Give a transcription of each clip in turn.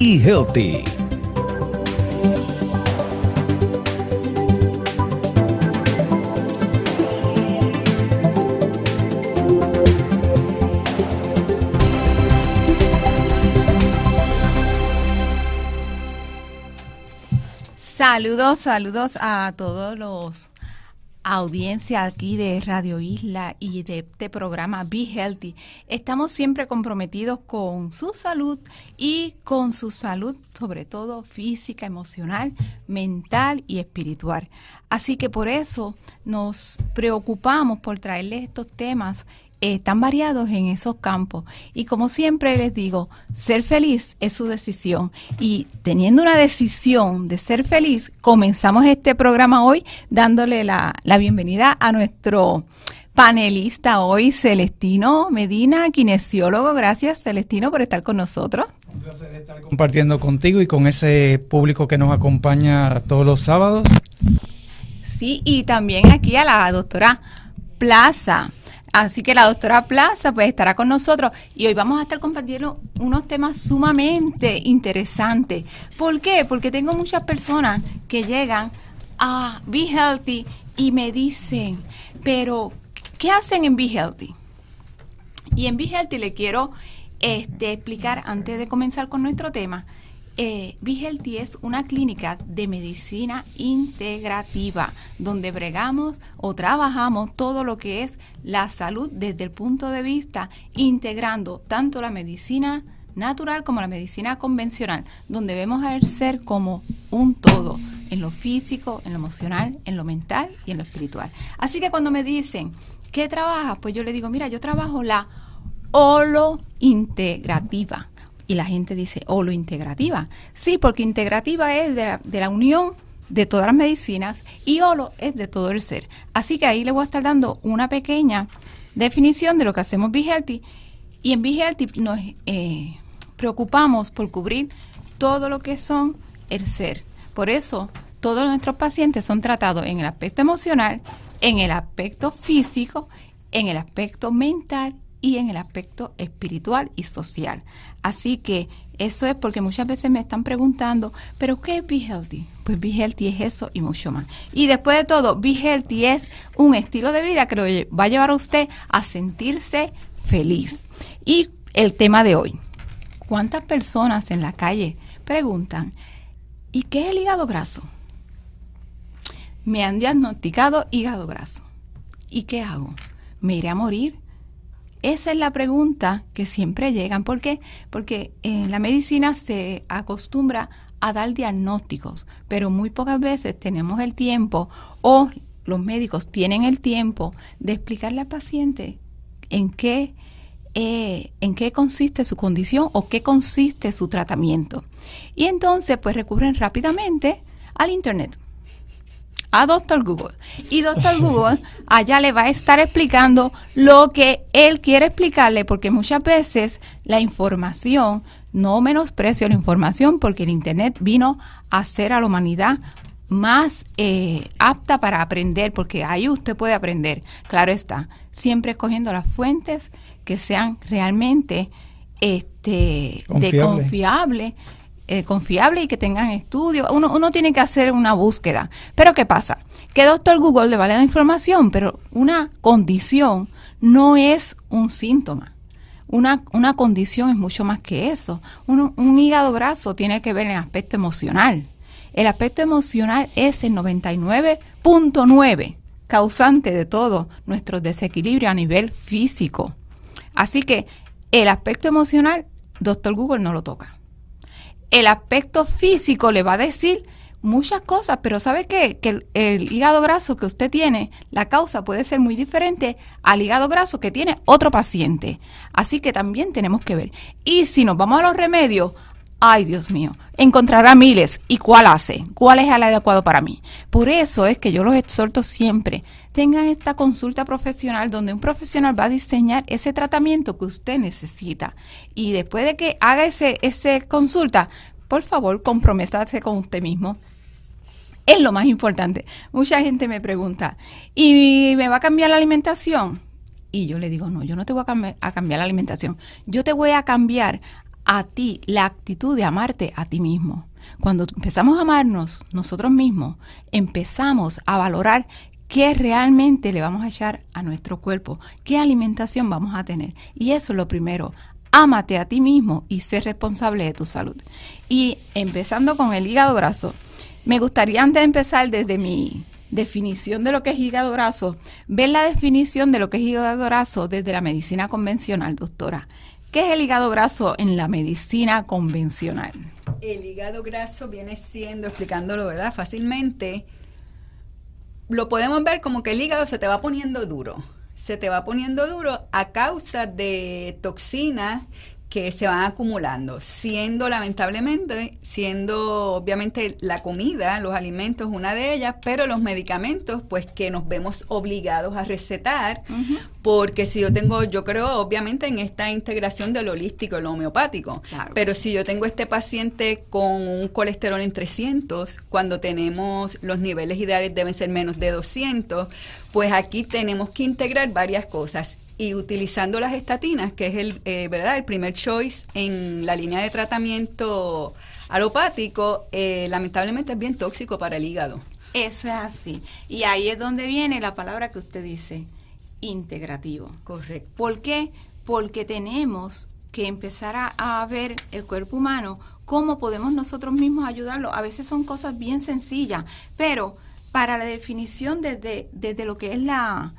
y Healthy. Saludos, saludos a todos los audiencia aquí de Radio Isla y de este programa Be Healthy. Estamos siempre comprometidos con su salud y con su salud, sobre todo física, emocional, mental y espiritual. Así que por eso nos preocupamos por traerles estos temas están variados en esos campos. Y como siempre les digo, ser feliz es su decisión. Y teniendo una decisión de ser feliz, comenzamos este programa hoy dándole la, la bienvenida a nuestro panelista hoy, Celestino Medina, kinesiólogo. Gracias, Celestino, por estar con nosotros. Un placer estar compartiendo contigo y con ese público que nos acompaña todos los sábados. Sí, y también aquí a la doctora Plaza. Así que la doctora Plaza pues estará con nosotros y hoy vamos a estar compartiendo unos temas sumamente interesantes. ¿Por qué? Porque tengo muchas personas que llegan a Be Healthy y me dicen, pero ¿qué hacen en Be Healthy? Y en Be Healthy le quiero este, explicar antes de comenzar con nuestro tema eh, es una clínica de medicina integrativa donde bregamos o trabajamos todo lo que es la salud desde el punto de vista integrando tanto la medicina natural como la medicina convencional, donde vemos al ser como un todo, en lo físico, en lo emocional, en lo mental y en lo espiritual. Así que cuando me dicen, ¿qué trabajas? Pues yo le digo, mira, yo trabajo la holo integrativa y la gente dice, oh, lo integrativa. Sí, porque integrativa es de la, unión de todas las medicinas y holo es de todo el ser. Así que ahí le voy a estar dando una pequeña definición de lo que hacemos Be Healthy. Y en Be Healthy nos eh, preocupamos por cubrir todo lo que son el ser. Por eso todos nuestros pacientes son tratados en el aspecto emocional, en el aspecto físico, en el aspecto mental y en el aspecto espiritual y social. Así que eso es porque muchas veces me están preguntando, ¿pero qué es Be Healthy? Pues Be Healthy es eso y mucho más. Y después de todo, Be Healthy es un estilo de vida que va a llevar a usted a sentirse feliz. Y el tema de hoy, ¿cuántas personas en la calle preguntan, ¿y qué es el hígado graso? Me han diagnosticado hígado graso. ¿Y qué hago? ¿Me iré a morir? Esa es la pregunta que siempre llegan. ¿Por qué? Porque en la medicina se acostumbra a dar diagnósticos, pero muy pocas veces tenemos el tiempo o los médicos tienen el tiempo de explicarle al paciente en qué, eh, en qué consiste su condición o qué consiste su tratamiento. Y entonces pues recurren rápidamente al Internet a Doctor Google. Y Doctor Google allá le va a estar explicando lo que él quiere explicarle, porque muchas veces la información, no menosprecio la información, porque el Internet vino a hacer a la humanidad más eh, apta para aprender, porque ahí usted puede aprender. Claro está, siempre escogiendo las fuentes que sean realmente este, de confiable eh, confiable y que tengan estudios. Uno, uno tiene que hacer una búsqueda. Pero ¿qué pasa? Que doctor Google le vale la información, pero una condición no es un síntoma. Una, una condición es mucho más que eso. Un, un hígado graso tiene que ver en el aspecto emocional. El aspecto emocional es el 99.9 causante de todo nuestro desequilibrio a nivel físico. Así que el aspecto emocional, doctor Google no lo toca el aspecto físico le va a decir muchas cosas, pero ¿sabe qué? Que el, hígado graso que usted tiene, la causa puede ser muy diferente al hígado graso que tiene otro paciente. Así que también tenemos que ver. Y si nos vamos a los remedios, ay Dios mío, encontrará miles. ¿Y cuál hace? ¿Cuál es el adecuado para mí? Por eso es que yo los exhorto siempre, tengan esta consulta profesional donde un profesional va a diseñar ese tratamiento que usted necesita. Y después de que haga ese, ese consulta, por favor, comprométase con usted mismo. Es lo más importante. Mucha gente me pregunta, ¿y me va a cambiar la alimentación? Y yo le digo, no, yo no te voy a, a cambiar la alimentación. Yo te voy a cambiar a ti la actitud de amarte a ti mismo. Cuando empezamos a amarnos nosotros mismos, empezamos a valorar qué realmente le vamos a echar a nuestro cuerpo, qué alimentación vamos a tener. Y eso es lo primero. Ámate a ti mismo y sé responsable de tu salud. Y empezando con el hígado graso, me gustaría antes de empezar desde mi definición de lo que es hígado graso, ver la definición de lo que es hígado graso desde la medicina convencional, doctora. ¿Qué es el hígado graso en la medicina convencional? El hígado graso viene siendo, explicándolo, ¿verdad? Fácilmente, lo podemos ver como que el hígado se te va poniendo duro. Se te va poniendo duro a causa de toxinas que se van acumulando, siendo lamentablemente, siendo obviamente la comida, los alimentos una de ellas, pero los medicamentos pues que nos vemos obligados a recetar, porque si yo tengo, yo creo obviamente en esta integración del holístico, lo homeopático, pero si yo tengo este paciente con un colesterol en 300, cuando tenemos los niveles ideales deben ser menos de 200, pues aquí tenemos que integrar varias cosas y utilizando las estatinas, que es el, eh, ¿verdad? el primer choice en la línea de tratamiento alopático, eh, lamentablemente es bien tóxico para el hígado. Eso es así. Y ahí es donde viene la palabra que usted dice, integrativo. Correcto. ¿Por qué? Porque tenemos que empezar a, ver el cuerpo humano, cómo podemos nosotros mismos ayudarlo. A veces son cosas bien sencillas, pero para la definición desde, desde lo que es la,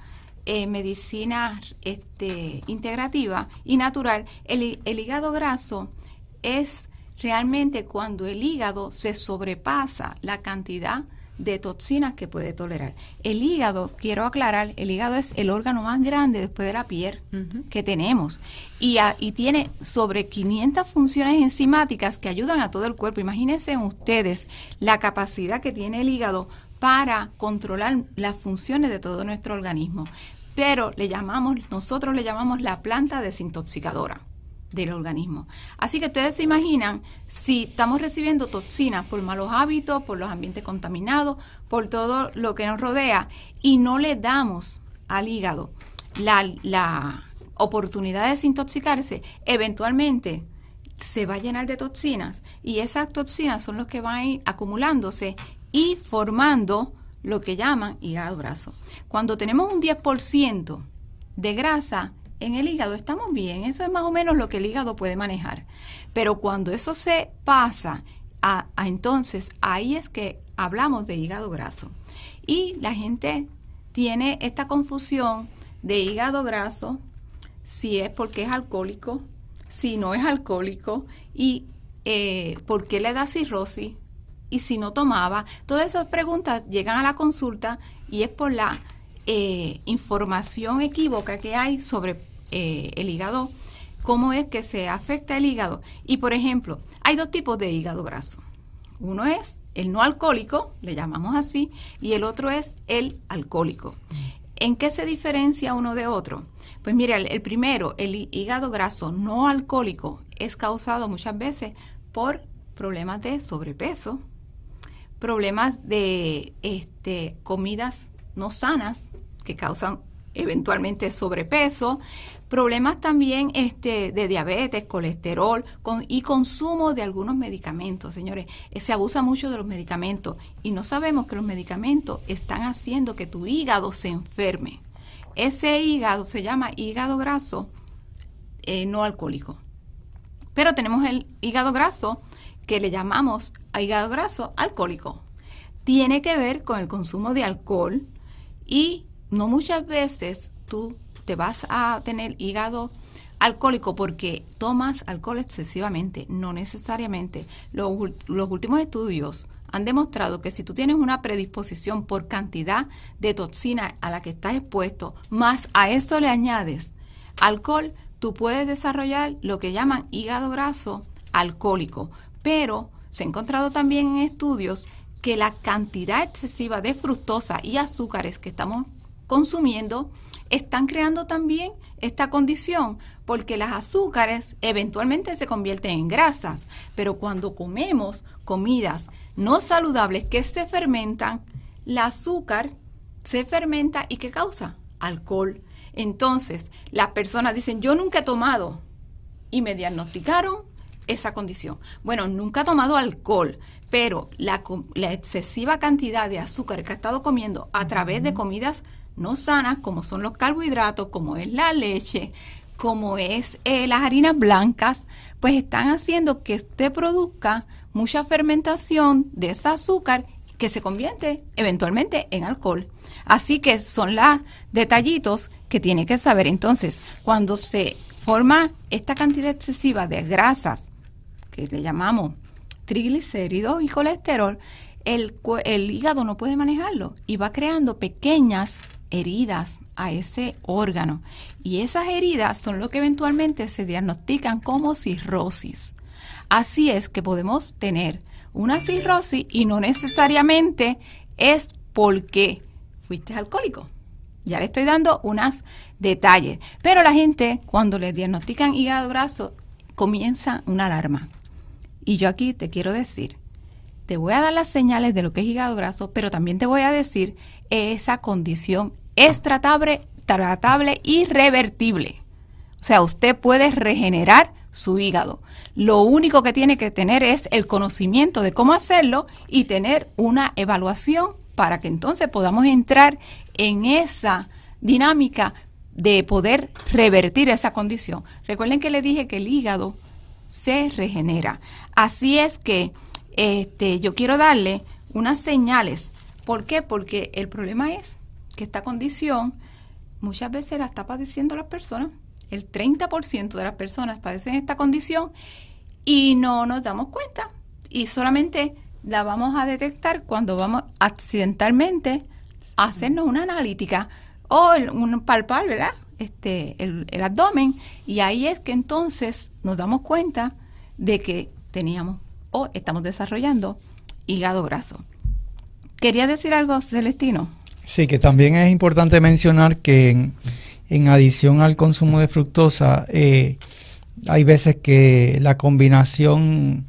eh, medicina este, integrativa y natural, el, el hígado graso es realmente cuando el hígado se sobrepasa la cantidad de toxinas que puede tolerar. El hígado, quiero aclarar, el hígado es el órgano más grande después de la piel que tenemos y, y, tiene sobre 500 funciones enzimáticas que ayudan a todo el cuerpo. Imagínense ustedes la capacidad que tiene el hígado para controlar las funciones de todo nuestro organismo. Pero le llamamos, nosotros le llamamos la planta desintoxicadora del organismo. Así que ustedes se imaginan si estamos recibiendo toxinas por malos hábitos, por los ambientes contaminados, por todo lo que nos rodea y no le damos al hígado la, la oportunidad de desintoxicarse, eventualmente se va a llenar de toxinas y esas toxinas son los que van acumulándose y formando lo que llaman hígado graso. Cuando tenemos un 10% de grasa en el hígado, estamos bien, eso es más o menos lo que el hígado puede manejar. Pero cuando eso se pasa, a, entonces ahí es que hablamos de hígado graso. Y la gente tiene esta confusión de hígado graso, si es porque es alcohólico, si no es alcohólico y eh, por qué le da cirrosis, y si no tomaba. Todas esas preguntas llegan a la consulta y es por la eh, información equívoca que hay sobre eh, el hígado, cómo es que se afecta el hígado. Y por ejemplo, hay dos tipos de hígado graso. Uno es el no alcohólico, le llamamos así, y el otro es el alcohólico. ¿En qué se diferencia uno de otro? Pues mira, el primero, el hígado graso no alcohólico, es causado muchas veces por problemas de sobrepeso, problemas de este, comidas no sanas que causan eventualmente sobrepeso, problemas también este, de diabetes, colesterol y consumo de algunos medicamentos. Señores, eh, se abusa mucho de los medicamentos y no sabemos que los medicamentos están haciendo que tu hígado se enferme. Ese hígado se llama hígado graso eh, no alcohólico. Pero tenemos el hígado graso que le llamamos hígado graso alcohólico. Tiene que ver con el consumo de alcohol y no muchas veces tú te vas a tener hígado alcohólico porque tomas alcohol excesivamente, no necesariamente. Los, últimos estudios han demostrado que si tú tienes una predisposición por cantidad de toxina a la que estás expuesto, más a eso le añades alcohol, tú puedes desarrollar lo que llaman hígado graso alcohólico. Pero se ha encontrado también en estudios que la cantidad excesiva de fructosa y azúcares que estamos consumiendo están creando también esta condición, porque las azúcares eventualmente se convierten en grasas, pero cuando comemos comidas no saludables que se fermentan, el azúcar se fermenta y ¿qué causa? Alcohol. Entonces, las personas dicen, yo nunca he tomado y me diagnosticaron esa condición? Bueno, nunca ha tomado alcohol, pero la, la excesiva cantidad de azúcar que ha estado comiendo a través de comidas no sanas, como son los carbohidratos, como es la leche, como es eh, las harinas blancas, pues están haciendo que usted produzca mucha fermentación de ese azúcar que se convierte eventualmente en alcohol. Así que son los detallitos que tiene que saber. Entonces, cuando se forma esta cantidad excesiva de grasas, que le llamamos triglicéridos y colesterol, el, el hígado no puede manejarlo y va creando pequeñas heridas a ese órgano. Y esas heridas son lo que eventualmente se diagnostican como cirrosis. Así es que podemos tener una cirrosis y no necesariamente es porque fuiste alcohólico. Ya le estoy dando unos detalles. Pero la gente, cuando le diagnostican hígado graso, comienza una alarma. Y yo aquí te quiero decir, te voy a dar las señales de lo que es hígado graso, pero también te voy a decir esa condición es tratable, tratable y revertible. O sea, usted puede regenerar su hígado. Lo único que tiene que tener es el conocimiento de cómo hacerlo y tener una evaluación para que entonces podamos entrar en esa dinámica de poder revertir esa condición. Recuerden que le dije que el hígado se regenera. Así es que este, yo quiero darle unas señales. ¿Por qué? Porque el problema es que esta condición muchas veces la está padeciendo las personas. El 30% de las personas padecen esta condición y no nos damos cuenta. Y solamente la vamos a detectar cuando vamos accidentalmente a hacernos una analítica o un palpar, ¿verdad? Este, el, el abdomen. Y ahí es que entonces nos damos cuenta de que teníamos o estamos desarrollando hígado graso. ¿Quería decir algo, Celestino? Sí, que también es importante mencionar que en, adición al consumo de fructosa, eh, hay veces que la combinación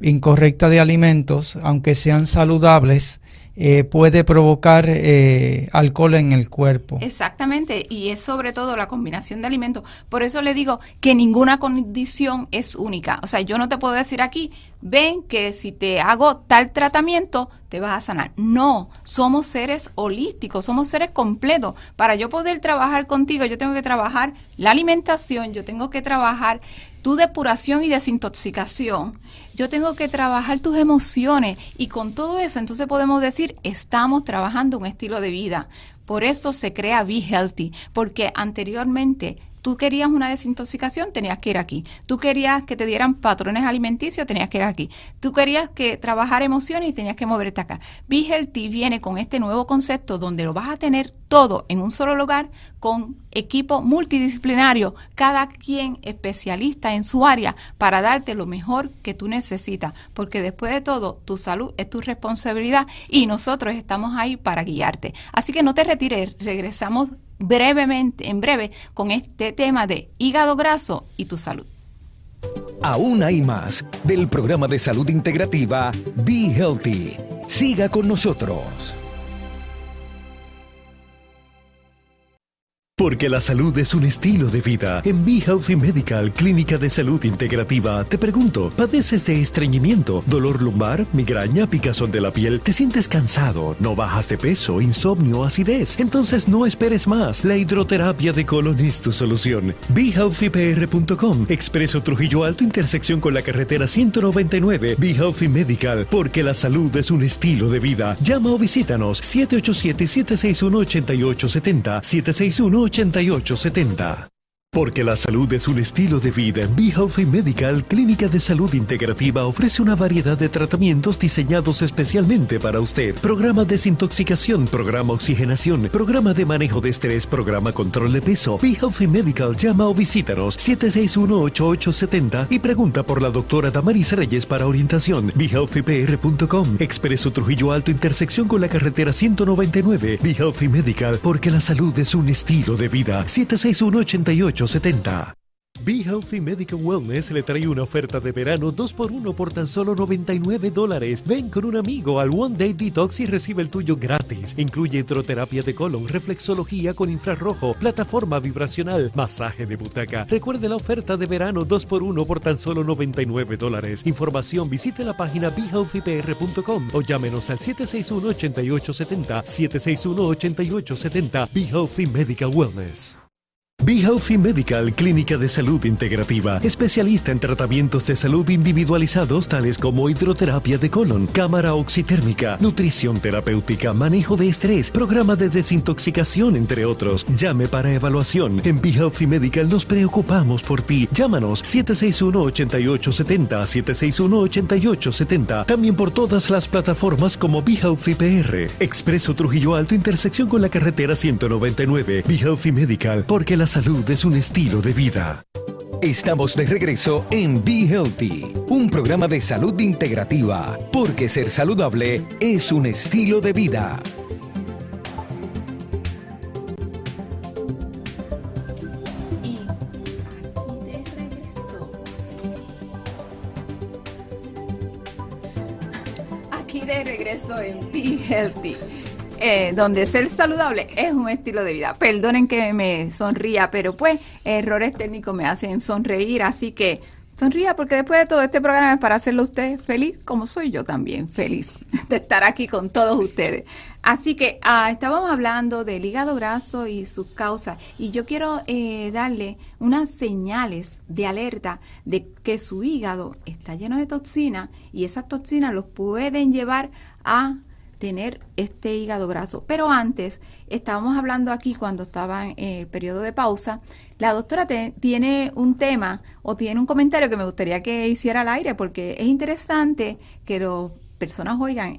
incorrecta de alimentos, aunque sean saludables, eh, puede provocar eh, alcohol en el cuerpo. Exactamente, y es sobre todo la combinación de alimentos. Por eso le digo que ninguna condición es única. O sea, yo no te puedo decir aquí, ven que si te hago tal tratamiento, te vas a sanar. No, somos seres holísticos, somos seres completos. Para yo poder trabajar contigo, yo tengo que trabajar la alimentación, yo tengo que trabajar tu depuración y desintoxicación. Yo tengo que trabajar tus emociones y con todo eso entonces podemos decir, estamos trabajando un estilo de vida. Por eso se crea Be Healthy, porque anteriormente Tú querías una desintoxicación, tenías que ir aquí. Tú querías que te dieran patrones alimenticios, tenías que ir aquí. Tú querías que trabajar emociones y tenías que moverte acá. Be Healthy viene con este nuevo concepto donde lo vas a tener todo en un solo lugar con equipo multidisciplinario, cada quien especialista en su área para darte lo mejor que tú necesitas, porque después de todo, tu salud es tu responsabilidad y nosotros estamos ahí para guiarte. Así que no te retires, regresamos brevemente, en breve, con este tema de hígado graso y tu salud. Aún hay más del programa de salud integrativa Be Healthy. Siga con nosotros. Porque la salud es un estilo de vida. En Be Healthy Medical, Clínica de Salud Integrativa, te pregunto, ¿padeces de estreñimiento, dolor lumbar, migraña, picazón de la piel? ¿Te sientes cansado? ¿No bajas de peso, insomnio, acidez? Entonces no esperes más. La hidroterapia de colon es tu solución. BeHealthyPR.com, Expreso Trujillo Alto, intersección con la carretera 199. Be Healthy Medical, porque la salud es un estilo de vida. Llama o visítanos 787-761-8870, 761 8870. 8870. Porque la salud es un estilo de vida, Be Healthy Medical, Clínica de Salud Integrativa, ofrece una variedad de tratamientos diseñados especialmente para usted. Programa desintoxicación, programa oxigenación, programa de manejo de estrés, programa control de peso. Be Healthy Medical, llama o visítanos 761-8870 y pregunta por la doctora Damaris Reyes para orientación. BeHealthyPR.com, Expreso Trujillo Alto, intersección con la carretera 199. Be Healthy Medical, porque la salud es un estilo de vida. 761 88 70 Be Healthy Medical Wellness le trae una oferta de verano 2x1 por tan solo 99 dólares. Ven con un amigo al One Day Detox y recibe el tuyo gratis. Incluye hidroterapia de colon, reflexología con infrarrojo, plataforma vibracional, masaje de butaca. Recuerde la oferta de verano 2x1 por tan solo 99 dólares. Información visite la página BeHealthyPR.com o llámenos al 761-8870. 761-8870. Be Healthy Medical Wellness. Be Healthy Medical, clínica de salud integrativa, especialista en tratamientos de salud individualizados tales como hidroterapia de colon, cámara oxitérmica, nutrición terapéutica, manejo de estrés, programa de desintoxicación, entre otros. Llame para evaluación. En Be Healthy Medical nos preocupamos por ti. Llámanos 761-8870, 761-8870. También por todas las plataformas como Be Healthy PR. Expreso Trujillo Alto, intersección con la carretera 199. Be Healthy Medical, porque la salud es un estilo de vida. Estamos de regreso en Be Healthy, un programa de salud integrativa, porque ser saludable es un estilo de vida. Y aquí de regreso. Aquí de regreso en Be Healthy. Eh, donde ser saludable es un estilo de vida. Perdonen que me sonría, pero pues errores técnicos me hacen sonreír, así que sonría porque después de todo este programa es para hacerlo usted feliz, como soy yo también feliz de estar aquí con todos ustedes. Así que ah, estábamos hablando del hígado graso y sus causas y yo quiero eh, darle unas señales de alerta de que su hígado está lleno de toxinas y esas toxinas los pueden llevar a tener este hígado graso. Pero antes, estábamos hablando aquí cuando estaba en el periodo de pausa, la doctora te- tiene un tema o tiene un comentario que me gustaría que hiciera al aire porque es interesante que las personas oigan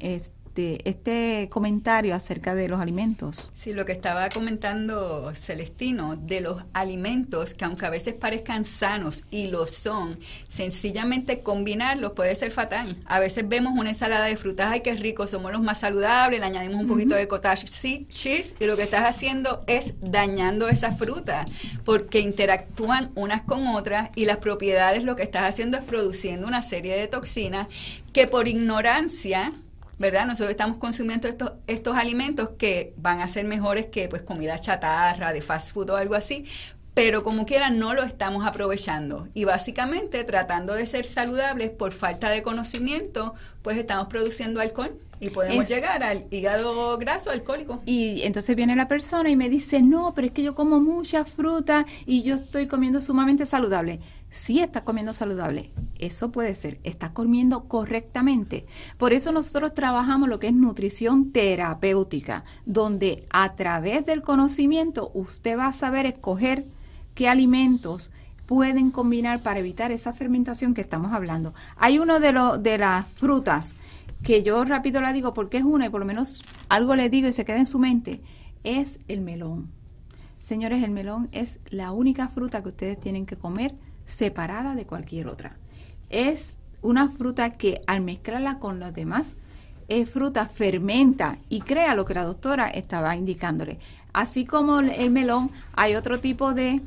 este, este comentario acerca de los alimentos. Sí, lo que estaba comentando Celestino, de los alimentos que aunque a veces parezcan sanos y lo son, sencillamente combinarlos puede ser fatal. A veces vemos una ensalada de frutas, ay, qué rico, somos los más saludables, le añadimos un poquito de cottage sí, cheese y lo que estás haciendo es dañando esa fruta porque interactúan unas con otras y las propiedades lo que estás haciendo es produciendo una serie de toxinas que por ignorancia ¿verdad? Nosotros estamos consumiendo estos, estos alimentos que van a ser mejores que pues comida chatarra, de fast food o algo así, pero como quiera no lo estamos aprovechando y básicamente tratando de ser saludables por falta de conocimiento, pues estamos produciendo alcohol y podemos Es- llegar al hígado graso alcohólico. Y entonces viene la persona y me dice, no, pero es que yo como mucha fruta y yo estoy comiendo sumamente saludable. Sí está comiendo saludable, eso puede ser, está comiendo correctamente. Por eso nosotros trabajamos lo que es nutrición terapéutica, donde a través del conocimiento usted va a saber escoger qué alimentos pueden combinar para evitar esa fermentación que estamos hablando. Hay uno de, los de las frutas que yo rápido la digo porque es una y por lo menos algo le digo y se queda en su mente, es el melón. Señores, el melón es la única fruta que ustedes tienen que comer separada de cualquier otra. Es una fruta que al mezclarla con los demás eh, fruta fermenta y crea lo que la doctora estaba indicándole. Así como el- el melón, hay otro tipo de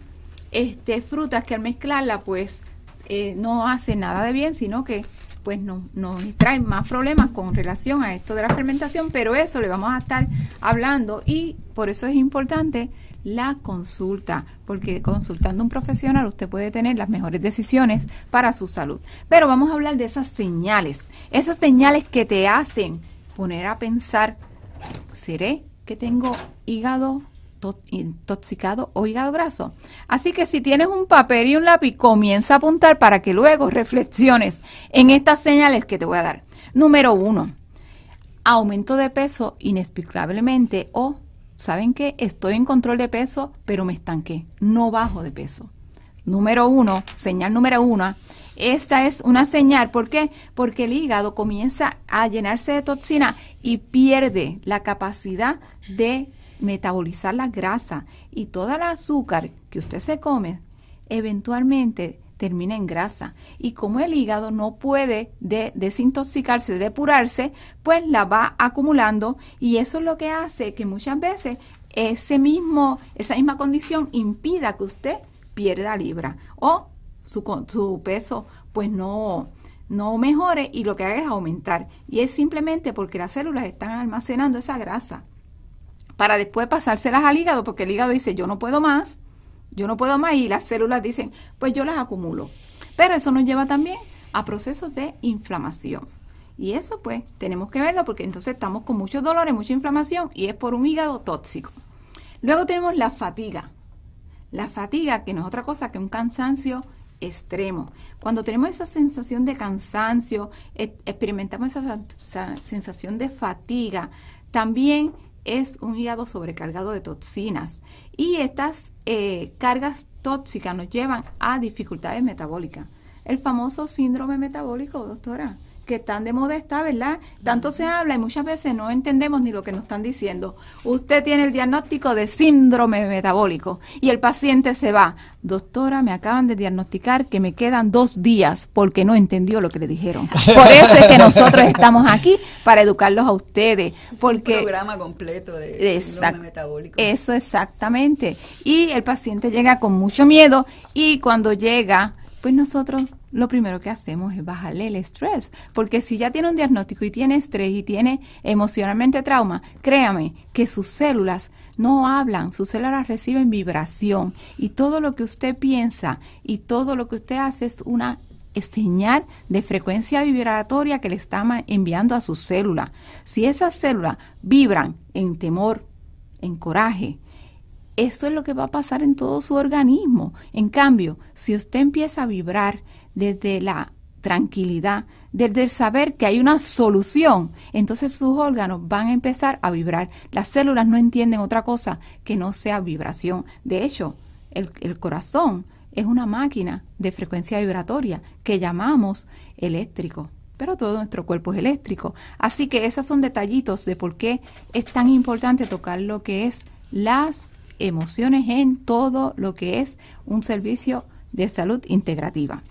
este, frutas que al mezclarla pues eh, no hace nada de bien, sino que pues no- nos trae más problemas con relación a esto de la fermentación, pero eso le vamos a estar hablando y por eso es importante la consulta, porque consultando a un profesional usted puede tener las mejores decisiones para su salud. Pero vamos a hablar de esas señales, esas señales que te hacen poner a pensar, ¿seré que tengo hígado intoxicado o hígado graso? Así que si tienes un papel y un lápiz, comienza a apuntar para que luego reflexiones en estas señales que te voy a dar. Número uno, aumento de peso inexplicablemente o, ¿saben qué? Estoy en control de peso, pero me estanqué, no bajo de peso. Número uno, señal número uno, esta es una señal, ¿por qué? Porque el hígado comienza a llenarse de toxina y pierde la capacidad de metabolizar la grasa y toda el azúcar que usted se come eventualmente termina en grasa. Y como el hígado no puede de- desintoxicarse, depurarse, pues la va acumulando y eso es lo que hace que muchas veces ese mismo, esa misma condición impida que usted pierda libra o su, su peso pues no, no mejore y lo que haga es aumentar. Y es simplemente porque las células están almacenando esa grasa para después pasárselas al hígado, porque el hígado dice, yo no puedo más, yo no puedo más, y las células dicen, pues yo las acumulo. Pero eso nos lleva también a procesos de inflamación. Y eso pues tenemos que verlo porque entonces estamos con muchos dolores, mucha inflamación y es por un hígado tóxico. Luego tenemos la fatiga. La fatiga que no es otra cosa que un cansancio extremo. Cuando tenemos esa sensación de cansancio, experimentamos esa, esa sensación de fatiga, también es un hígado sobrecargado de toxinas y estas eh, cargas tóxicas nos llevan a dificultades metabólicas. El famoso síndrome metabólico, doctora que tan de moda está, ¿verdad? Tanto se habla y muchas veces no entendemos ni lo que nos están diciendo. Usted tiene el diagnóstico de síndrome metabólico y el paciente se va. Doctora, me acaban de diagnosticar que me quedan dos días porque no entendió lo que le dijeron. Por eso es que nosotros estamos aquí para educarlos a ustedes. Porque, un programa completo de síndrome metabólico. Eso exactamente. Y el paciente llega con mucho miedo y cuando llega, pues nosotros lo primero que hacemos es bajarle el estrés, porque si ya tiene un diagnóstico y tiene estrés y tiene emocionalmente trauma, créame que sus células no hablan, sus células reciben vibración y todo lo que usted piensa y todo lo que usted hace es una señal de frecuencia vibratoria que le está enviando a su célula. Si esas células vibran en temor, en coraje, eso es lo que va a pasar en todo su organismo. En cambio, si usted empieza a vibrar desde la tranquilidad, desde el saber que hay una solución, entonces sus órganos van a empezar a vibrar. Las células no entienden otra cosa que no sea vibración. De hecho, el, corazón es una máquina de frecuencia vibratoria que llamamos eléctrico pero todo nuestro cuerpo es eléctrico. Así que esos son detallitos de por qué es tan importante tocar lo que es las emociones en todo lo que es un servicio de salud integrativa.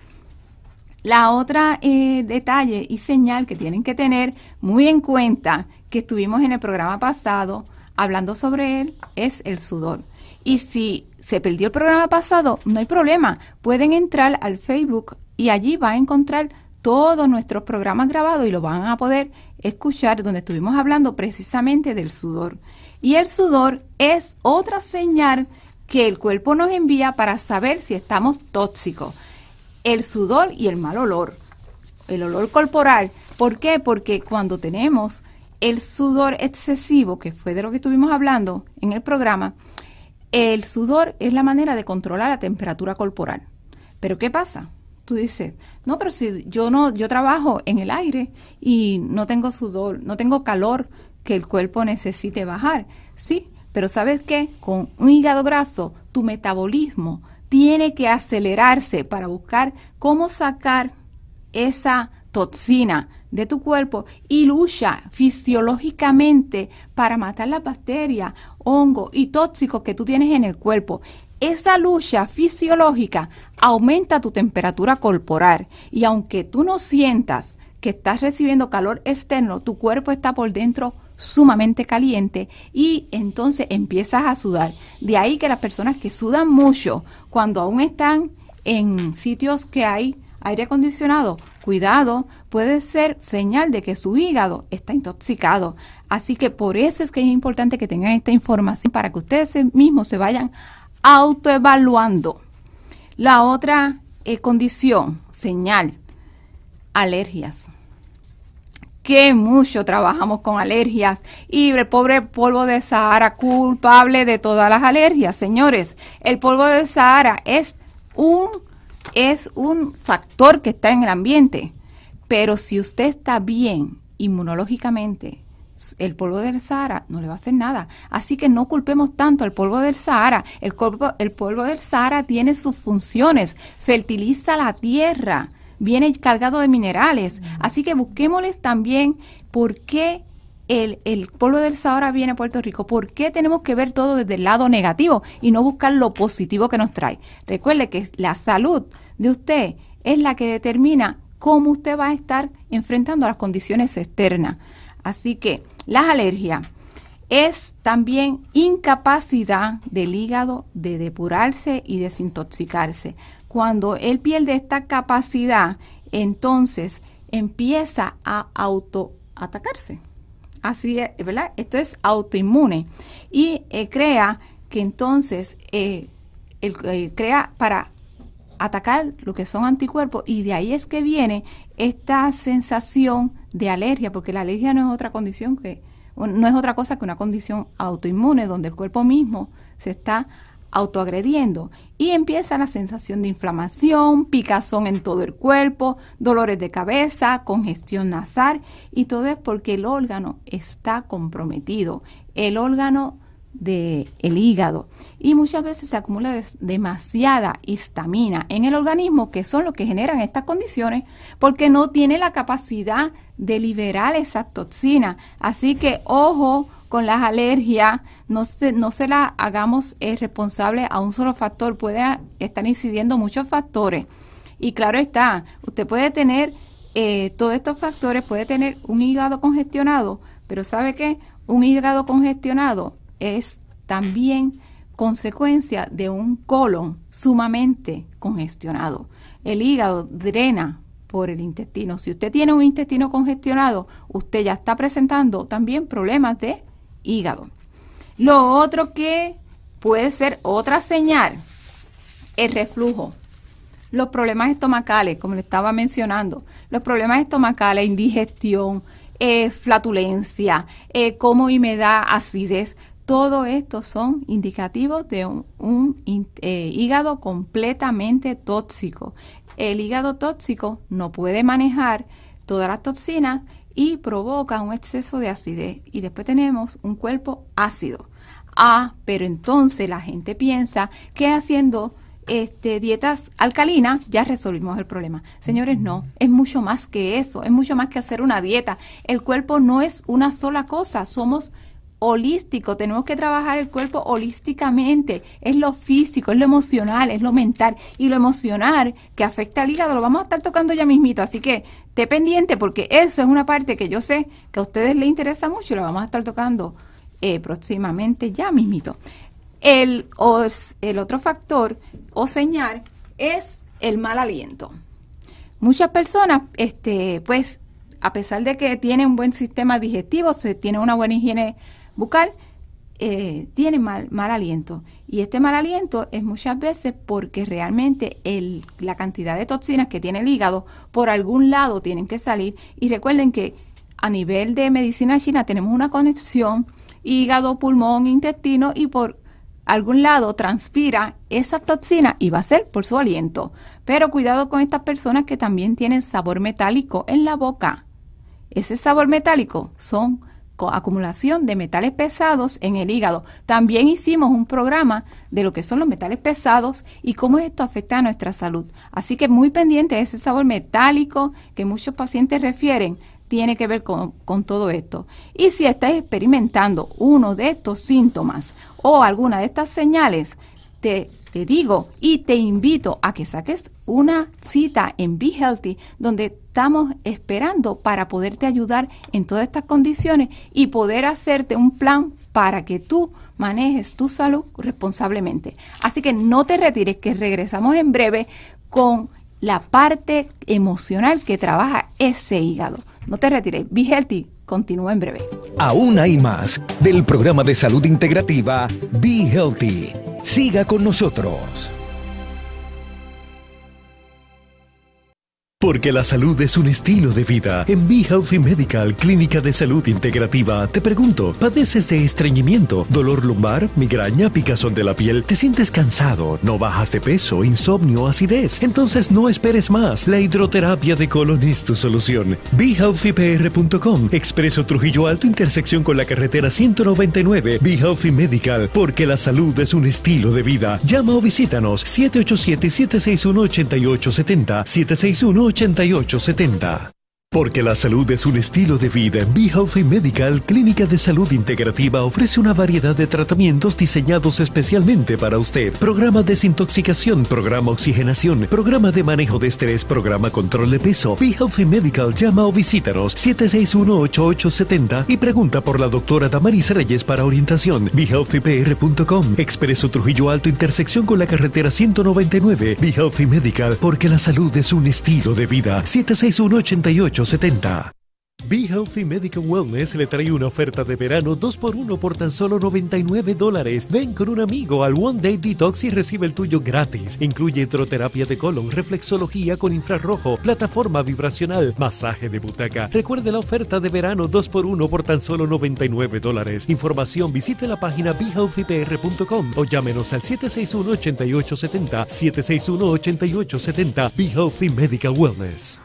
La otra eh, detalle y señal que tienen que tener muy en cuenta, que estuvimos en el programa pasado hablando sobre él, es el sudor. Y si se perdió el programa pasado, no hay problema. Pueden entrar al Facebook y allí va a encontrar todos nuestros programas grabados y lo van a poder escuchar donde estuvimos hablando precisamente del sudor. Y el sudor es otra señal que el cuerpo nos envía para saber si estamos tóxicos el sudor y el mal olor, el olor corporal. ¿Por qué? Porque cuando tenemos el sudor excesivo, que fue de lo que estuvimos hablando en el programa, el sudor es la manera de controlar la temperatura corporal. Pero ¿qué pasa? Tú dices, no, pero si yo no, yo trabajo en el aire y no tengo sudor, no tengo calor que el cuerpo necesite bajar. Sí, pero ¿sabes qué? Con un hígado graso, tu metabolismo tiene que acelerarse para buscar cómo sacar esa toxina de tu cuerpo y lucha fisiológicamente para matar las bacterias, hongos y tóxicos que tú tienes en el cuerpo. Esa lucha fisiológica aumenta tu temperatura corporal y aunque tú no sientas que estás recibiendo calor externo, tu cuerpo está por dentro sumamente caliente y entonces empiezas a sudar. De ahí que las personas que sudan mucho cuando aún están en sitios que hay aire acondicionado, cuidado, puede ser señal de que su hígado está intoxicado. Así que por eso es que es importante que tengan esta información para que ustedes mismos se vayan autoevaluando. La otra eh, condición, señal, alergias que mucho trabajamos con alergias y el pobre polvo de Sahara culpable de todas las alergias. Señores, el polvo de Sahara es un, es un factor que está en el ambiente, pero si usted está bien inmunológicamente, el polvo del Sahara no le va a hacer nada. Así que no culpemos tanto al polvo del Sahara. El, el polvo del Sahara tiene sus funciones, fertiliza la tierra, viene cargado de minerales. Así que busquémosles también por qué el, el, polvo del Sahara viene a Puerto Rico. ¿Por qué tenemos que ver todo desde el lado negativo y no buscar lo positivo que nos trae? Recuerde que la salud de usted es la que determina cómo usted va a estar enfrentando las condiciones externas. Así que las alergias. es también incapacidad del hígado de depurarse y desintoxicarse. Cuando él pierde esta capacidad, entonces empieza a autoatacarse. Así es, ¿verdad? Esto es autoinmune y eh, crea que entonces eh, eh, crea para atacar lo que son anticuerpos y de ahí es que viene esta sensación de alergia, porque la alergia no es otra condición que no es otra cosa que una condición autoinmune donde el cuerpo mismo se está autoagrediendo y empieza la sensación de inflamación, picazón en todo el cuerpo, dolores de cabeza, congestión nasal y todo es porque el órgano está comprometido. El órgano del el hígado y muchas veces se acumula demasiada histamina en el organismo que son los que generan estas condiciones porque no tiene la capacidad de liberar esas toxinas así que ojo con las alergias no se, no se la hagamos eh, responsable a un solo factor puede estar incidiendo muchos factores y claro está usted puede tener eh, todos estos factores puede tener un hígado congestionado pero sabe qué un hígado congestionado es también consecuencia de un colon sumamente congestionado. El hígado drena por el intestino. Si usted tiene un intestino congestionado, usted ya está presentando también problemas de hígado. Lo otro que puede ser otra señal, el reflujo. Los problemas estomacales, como le estaba mencionando, los problemas estomacales, indigestión, eh, flatulencia, eh, como y me da acidez, todo esto son indicativos de un, eh, hígado completamente tóxico. El hígado tóxico no puede manejar todas las toxinas y provoca un exceso de acidez. Y después tenemos un cuerpo ácido. Ah, pero entonces la gente piensa que haciendo este, dietas alcalinas ya resolvimos el problema. Señores, no, es mucho más que eso, es mucho más que hacer una dieta. El cuerpo no es una sola cosa, somos holístico, tenemos que trabajar el cuerpo holísticamente, es lo físico, es lo emocional, es lo mental y lo emocional que afecta al hígado lo vamos a estar tocando ya mismito, así que esté pendiente porque eso es una parte que yo sé que a ustedes les interesa mucho y lo vamos a estar tocando eh, próximamente ya mismito. El, el otro factor o señal es el mal aliento. Muchas personas, este, pues, a pesar de que tienen un buen sistema digestivo, se tiene una buena higiene bucal eh, tiene mal, mal aliento. Y este mal aliento es muchas veces porque realmente la cantidad de toxinas que tiene el hígado por algún lado tienen que salir. Y recuerden que a nivel de medicina china tenemos una conexión hígado, pulmón, intestino y por algún lado transpira esa toxina y va a ser por su aliento. Pero cuidado con estas personas que también tienen sabor metálico en la boca. Ese sabor metálico son acumulación de metales pesados en el hígado. También hicimos un programa de lo que son los metales pesados y cómo esto afecta a nuestra salud. Así que muy pendiente de ese sabor metálico que muchos pacientes refieren tiene que ver con, con todo esto. Y si estás experimentando uno de estos síntomas o alguna de estas señales, te te digo y te invito a que saques una cita en Be Healthy donde estamos esperando para poderte ayudar en todas estas condiciones y poder hacerte un plan para que tú manejes tu salud responsablemente. Así que no te retires, que regresamos en breve con la parte emocional que trabaja ese hígado. No te retires, Be Healthy continúa en breve. Aún hay más del programa de salud integrativa Be Healthy. Siga con nosotros. Porque la salud es un estilo de vida. En Be Healthy Medical, Clínica de Salud Integrativa, te pregunto, ¿padeces de estreñimiento, dolor lumbar, migraña, picazón de la piel? ¿Te sientes cansado? ¿No bajas de peso, insomnio, acidez? Entonces no esperes más. La hidroterapia de colon es tu solución. BeHealthyPR.com, Expreso Trujillo Alto, intersección con la carretera 199. Be Healthy Medical, porque la salud es un estilo de vida. Llama o visítanos 787-761-8870, 761 8870. Porque la salud es un estilo de vida. Be Healthy Medical, Clínica de Salud Integrativa, ofrece una variedad de tratamientos diseñados especialmente para usted. Programa desintoxicación, programa oxigenación, programa de manejo de estrés, programa control de peso. Be Healthy Medical, llama o visítanos 761-8870 y pregunta por la doctora Damaris Reyes para orientación. BeHealthyPR.com, Expreso Trujillo Alto, intersección con la carretera 199. Be Healthy Medical, porque la salud es un estilo de vida. 761 88 70 Be Healthy Medical Wellness le trae una oferta de verano 2x1 por tan solo 99 dólares. Ven con un amigo al One Day Detox y recibe el tuyo gratis. Incluye hidroterapia de colon, reflexología con infrarrojo, plataforma vibracional, masaje de butaca. Recuerde la oferta de verano 2x1 por tan solo 99 dólares. Información visite la página BeHealthyPR.com o llámenos al 761-8870. 761-8870. Be Healthy Medical Wellness.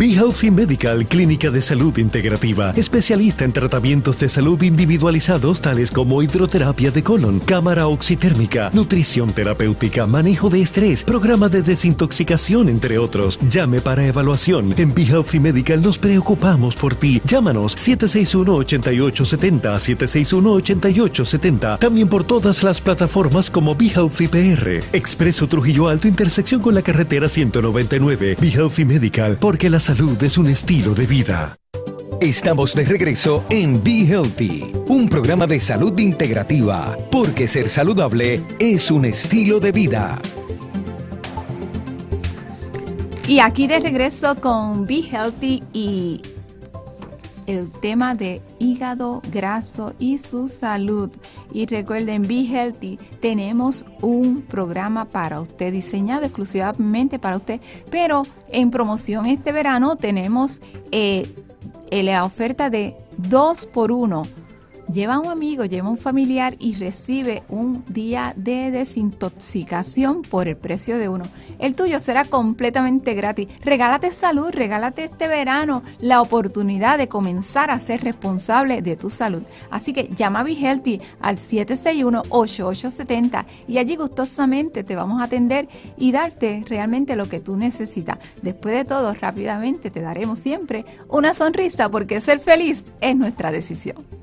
Be Healthy Medical, clínica de salud integrativa, especialista en tratamientos de salud individualizados tales como hidroterapia de colon, cámara oxitérmica, nutrición terapéutica, manejo de estrés, programa de desintoxicación, entre otros. Llame para evaluación. En Be Healthy Medical nos preocupamos por ti. Llámanos 761-8870, 761-8870. También por todas las plataformas como Be Healthy PR. Expreso Trujillo Alto, intersección con la carretera 199. Be Healthy Medical, porque la salud es un estilo de vida. Estamos de regreso en Be Healthy, un programa de salud integrativa, porque ser saludable es un estilo de vida. Y aquí de regreso con Be Healthy y el tema de hígado graso y su salud. Y recuerden, Be Healthy, tenemos un programa para usted, diseñado exclusivamente para usted, pero en promoción este verano tenemos eh, la oferta de 2 por 1 lleva a un amigo, lleva a un familiar y recibe un día de desintoxicación por el precio de uno. El tuyo será completamente gratis. Regálate salud, regálate este verano la oportunidad de comenzar a ser responsable de tu salud. Así que llama a Healthy al 761-8870 y allí gustosamente te vamos a atender y darte realmente lo que tú necesitas. Después de todo, rápidamente te daremos siempre una sonrisa porque ser feliz es nuestra decisión.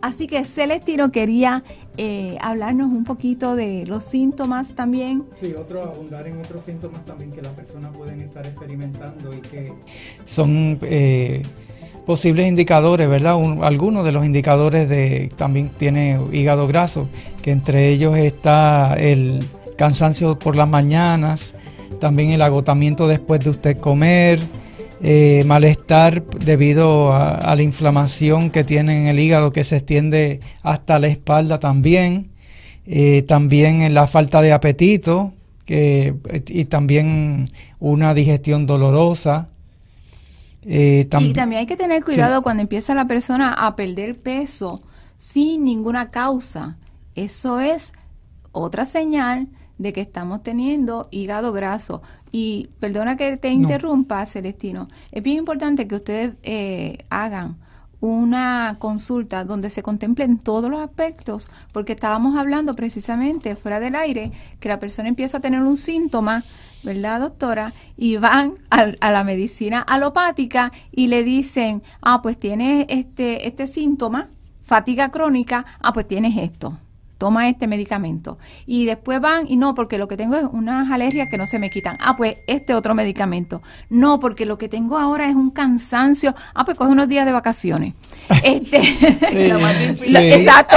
Así que Celestino quería eh, hablarnos un poquito de los síntomas también. Sí, otro, abundar en otros síntomas también que las personas pueden estar experimentando y que son eh, posibles indicadores, ¿verdad? algunos de los indicadores de también tiene hígado graso, que entre ellos está el cansancio por las mañanas, también el agotamiento después de usted comer, eh, malestar debido a, la inflamación que tiene en el hígado que se extiende hasta la espalda también, eh, también en la falta de apetito y también una digestión dolorosa. Eh, y también hay que tener cuidado cuando empieza la persona a perder peso sin ninguna causa. Eso es otra señal de que estamos teniendo hígado graso. Y perdona que te interrumpa, Celestino, es bien importante que ustedes eh, hagan una consulta donde se contemplen todos los aspectos, porque estábamos hablando precisamente fuera del aire que la persona empieza a tener un síntoma, ¿verdad, doctora? Y van a, a la medicina alopática y le dicen, ah, pues tienes este, este síntoma, fatiga crónica, ah, pues tienes esto toma este medicamento. Y después van y no, porque lo que tengo es unas alergias que no se me quitan. Ah, pues este otro medicamento. No, porque lo que tengo ahora es un cansancio. Ah, pues coge unos días de vacaciones. Este, exacto.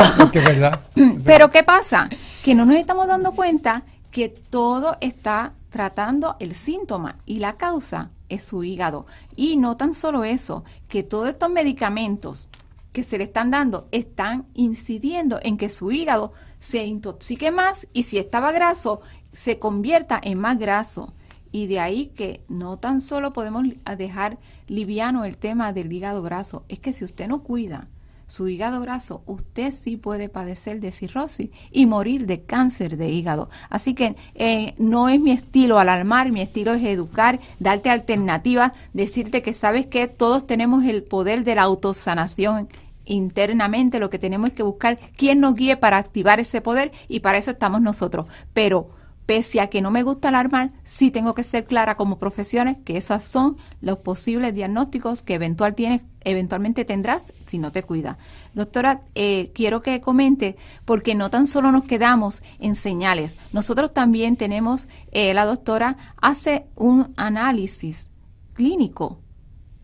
Pero ¿qué pasa? Que no nos estamos dando cuenta que todo está tratando el síntoma y la causa es su hígado. Y no tan solo eso, que todos estos medicamentos que se le están dando están incidiendo en que su hígado se intoxique más y si estaba graso, se convierta en más graso. Y de ahí que no tan solo podemos dejar liviano el tema del hígado graso, es que si usted no cuida su hígado graso, usted sí puede padecer de cirrosis y morir de cáncer de hígado. Así que eh, no es mi estilo alarmar, mi estilo es educar, darte alternativas, decirte que sabes que todos tenemos el poder de la autosanación internamente lo que tenemos es que buscar quién nos guíe para activar ese poder y para eso estamos nosotros. Pero pese a que no me gusta alarmar, sí tengo que ser clara como profesional que esos son los posibles diagnósticos que eventualmente tendrás si no te cuidas. Doctora, eh, quiero que comente, porque no tan solo nos quedamos en señales, nosotros también tenemos, eh, la doctora hace un análisis clínico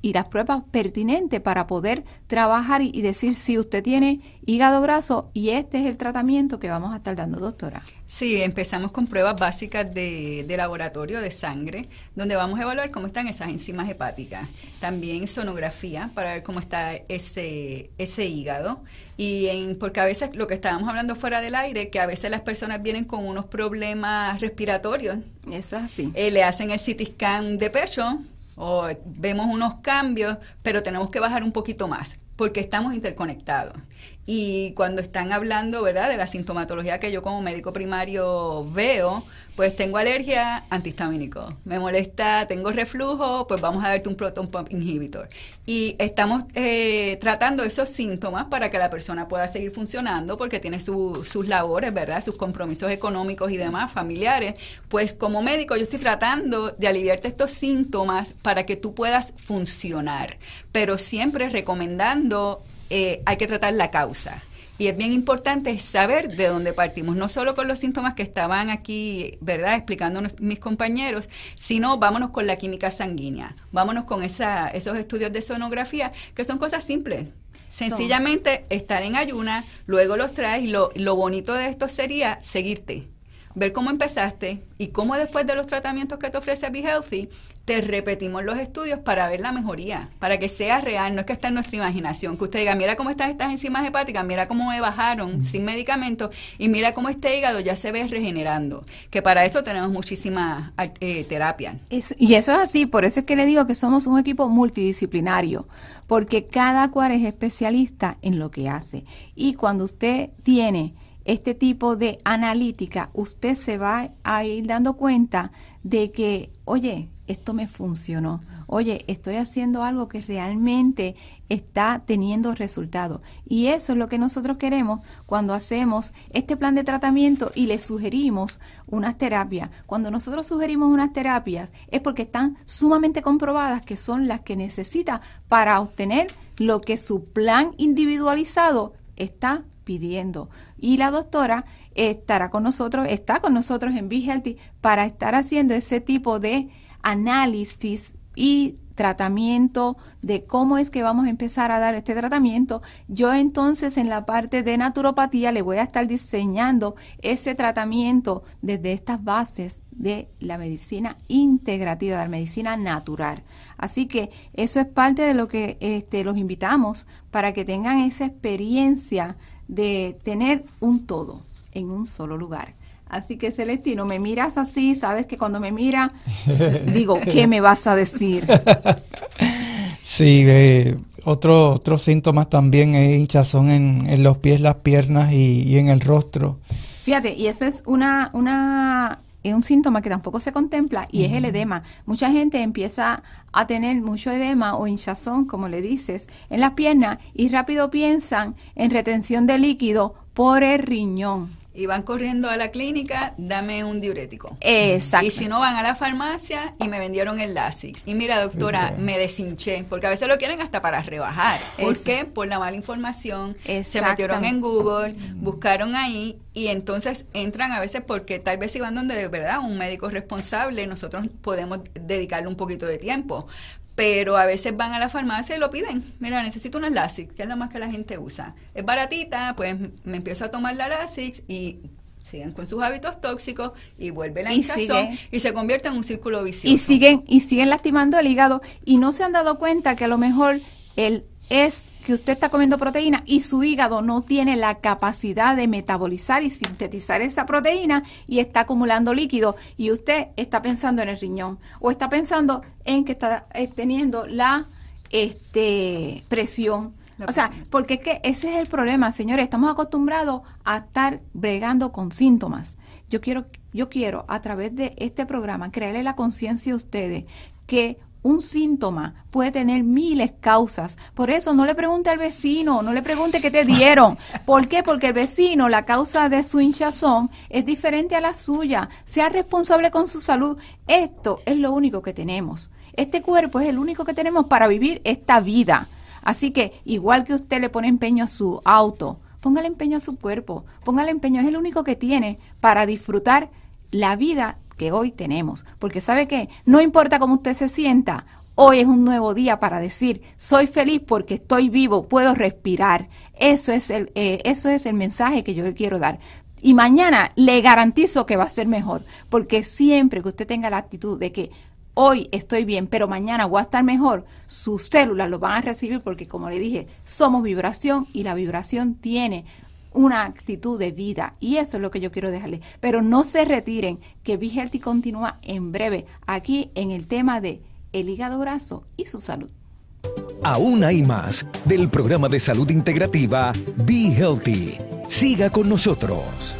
y las pruebas pertinentes para poder trabajar y, decir si usted tiene hígado graso y este es el tratamiento que vamos a estar dando, doctora. Sí, empezamos con pruebas básicas de, de laboratorio de sangre, donde vamos a evaluar cómo están esas enzimas hepáticas. También sonografía para ver cómo está ese, ese hígado. Y en, porque a veces lo que estábamos hablando fuera del aire, que a veces las personas vienen con unos problemas respiratorios. Eso es así. Eh, le hacen el CT scan de pecho o vemos unos cambios, pero tenemos que bajar un poquito más porque estamos interconectados. Y cuando están hablando, ¿verdad?, de la sintomatología que yo como médico primario veo, pues tengo alergia, antihistamínico. Me molesta, tengo reflujo, pues vamos a darte un proton pump inhibitor. Y estamos eh, tratando esos síntomas para que la persona pueda seguir funcionando porque tiene sus labores, ¿verdad? Sus compromisos económicos y demás, familiares. Pues como médico yo estoy tratando de aliviarte estos síntomas para que tú puedas funcionar, pero siempre recomendando, eh, hay que tratar la causa y es bien importante saber de dónde partimos, no solo con los síntomas que estaban aquí, ¿verdad?, explicando mis compañeros, sino vámonos con la química sanguínea, vámonos con esa, esos estudios de sonografía, que son cosas simples. Sencillamente estar en ayuna, luego los traes y lo, lo bonito de esto sería seguirte ver cómo empezaste y cómo después de los tratamientos que te ofrece Be Healthy, te repetimos los estudios para ver la mejoría, para que sea real, no es que está en nuestra imaginación, que usted diga, mira cómo están estas enzimas hepáticas, mira cómo me bajaron sin medicamentos y mira cómo este hígado ya se ve regenerando, que para eso tenemos muchísima eh, terapia. y eso es así, por eso es que le digo que somos un equipo multidisciplinario, porque cada cual es especialista en lo que hace. Y cuando usted tiene este tipo de analítica, usted se va a ir dando cuenta de que, oye, esto me funcionó. Oye, estoy haciendo algo que realmente está teniendo resultados. Y eso es lo que nosotros queremos cuando hacemos este plan de tratamiento y le sugerimos unas terapias. Cuando nosotros sugerimos unas terapias es porque están sumamente comprobadas que son las que necesita para obtener lo que su plan individualizado está pidiendo. Y la doctora estará con nosotros, está con nosotros en Be para estar haciendo ese tipo de análisis y tratamiento de cómo es que vamos a empezar a dar este tratamiento. Yo entonces en la parte de naturopatía le voy a estar diseñando ese tratamiento desde estas bases de la medicina integrativa, de la medicina natural. Así que eso es parte de lo que este, los invitamos para que tengan esa experiencia de tener un todo en un solo lugar. Así que Celestino, me miras así, sabes que cuando me mira, digo, ¿qué me vas a decir? Sí, eh, otro, otros síntomas también es hinchazón en, los pies, las piernas y, en el rostro. Fíjate, y eso es una, una es un síntoma que tampoco se contempla y es el edema. Mucha gente empieza a tener mucho edema o hinchazón, como le dices, en las piernas y rápido piensan en retención de líquido por el riñón y van corriendo a la clínica, dame un diurético. Exacto. Y si no van a la farmacia y me vendieron el Lasix. Y mira, doctora, me deshinché, porque a veces lo quieren hasta para rebajar. ¿Por qué? Por la mala información. Se metieron en Google, buscaron ahí y entonces entran a veces porque tal vez si van donde de verdad un médico responsable, nosotros podemos dedicarle un poquito de tiempo pero a veces van a la farmacia y lo piden. Mira, necesito una Lasix, que es lo más que la gente usa. Es baratita, pues me empiezo a tomar la Lasix y siguen con sus hábitos tóxicos y vuelve la hinchazón y, se convierte en un círculo vicioso. Y siguen y siguen lastimando el hígado y no se han dado cuenta que a lo mejor el es que usted está comiendo proteína y su hígado no tiene la capacidad de metabolizar y sintetizar esa proteína y está acumulando líquido y usted está pensando en el riñón o está pensando en que está eh, teniendo la este presión. o sea, porque es que ese es el problema, señores, estamos acostumbrados a estar bregando con síntomas. Yo quiero yo quiero a través de este programa crearle la conciencia a ustedes que un síntoma puede tener miles causas. Por eso no le pregunte al vecino, no le pregunte qué te dieron. ¿Por qué? Porque el vecino, la causa de su hinchazón es diferente a la suya. Sea responsable con su salud. Esto es lo único que tenemos. Este cuerpo es el único que tenemos para vivir esta vida. Así que igual que usted le pone empeño a su auto, póngale empeño a su cuerpo, póngale empeño, es el único que tiene para disfrutar la vida que hoy tenemos. Porque sabe que no importa cómo usted se sienta, hoy es un nuevo día para decir, soy feliz porque estoy vivo, puedo respirar. Eso es el, eh, eso es el mensaje que yo le quiero dar. Y mañana le garantizo que va a ser mejor, porque siempre que usted tenga la actitud de que hoy estoy bien, pero mañana voy a estar mejor, sus células lo van a recibir porque, como le dije, somos vibración y la vibración tiene una actitud de vida. Y eso es lo que yo quiero dejarle. Pero no se retiren, que Be Healthy continúa en breve aquí en el tema de el hígado graso y su salud. Aún hay más del programa de salud integrativa Be Healthy. Siga con nosotros.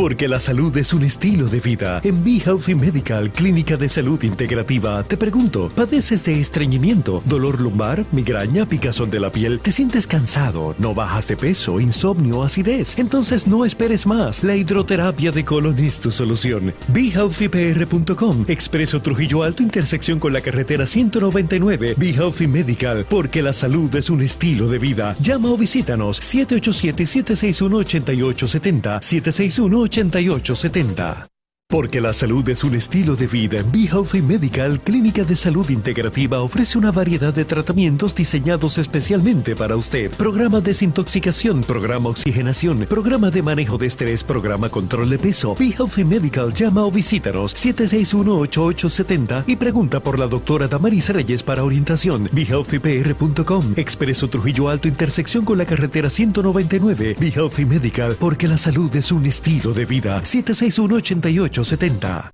Porque la salud es un estilo de vida. En Be Healthy Medical, Clínica de Salud Integrativa, te pregunto, ¿padeces de estreñimiento, dolor lumbar, migraña, picazón de la piel? ¿Te sientes cansado? ¿No bajas de peso, insomnio, acidez? Entonces no esperes más. La hidroterapia de colon es tu solución. BeHealthyPR.com, Expreso Trujillo Alto, intersección con la carretera 199. Be Healthy Medical, porque la salud es un estilo de vida. Llama o visítanos 787-761-8870, 761 8870. Porque la salud es un estilo de vida, Be Healthy Medical, Clínica de Salud Integrativa, ofrece una variedad de tratamientos diseñados especialmente para usted. Programa de desintoxicación, programa oxigenación, programa de manejo de estrés, programa control de peso. Be Healthy Medical, llama o visítanos 761-8870 y pregunta por la doctora Damaris Reyes para orientación. BeHealthyPR.com, Expreso Trujillo Alto, intersección con la carretera 199. Be Healthy Medical, porque la salud es un estilo de vida. 761 88 70.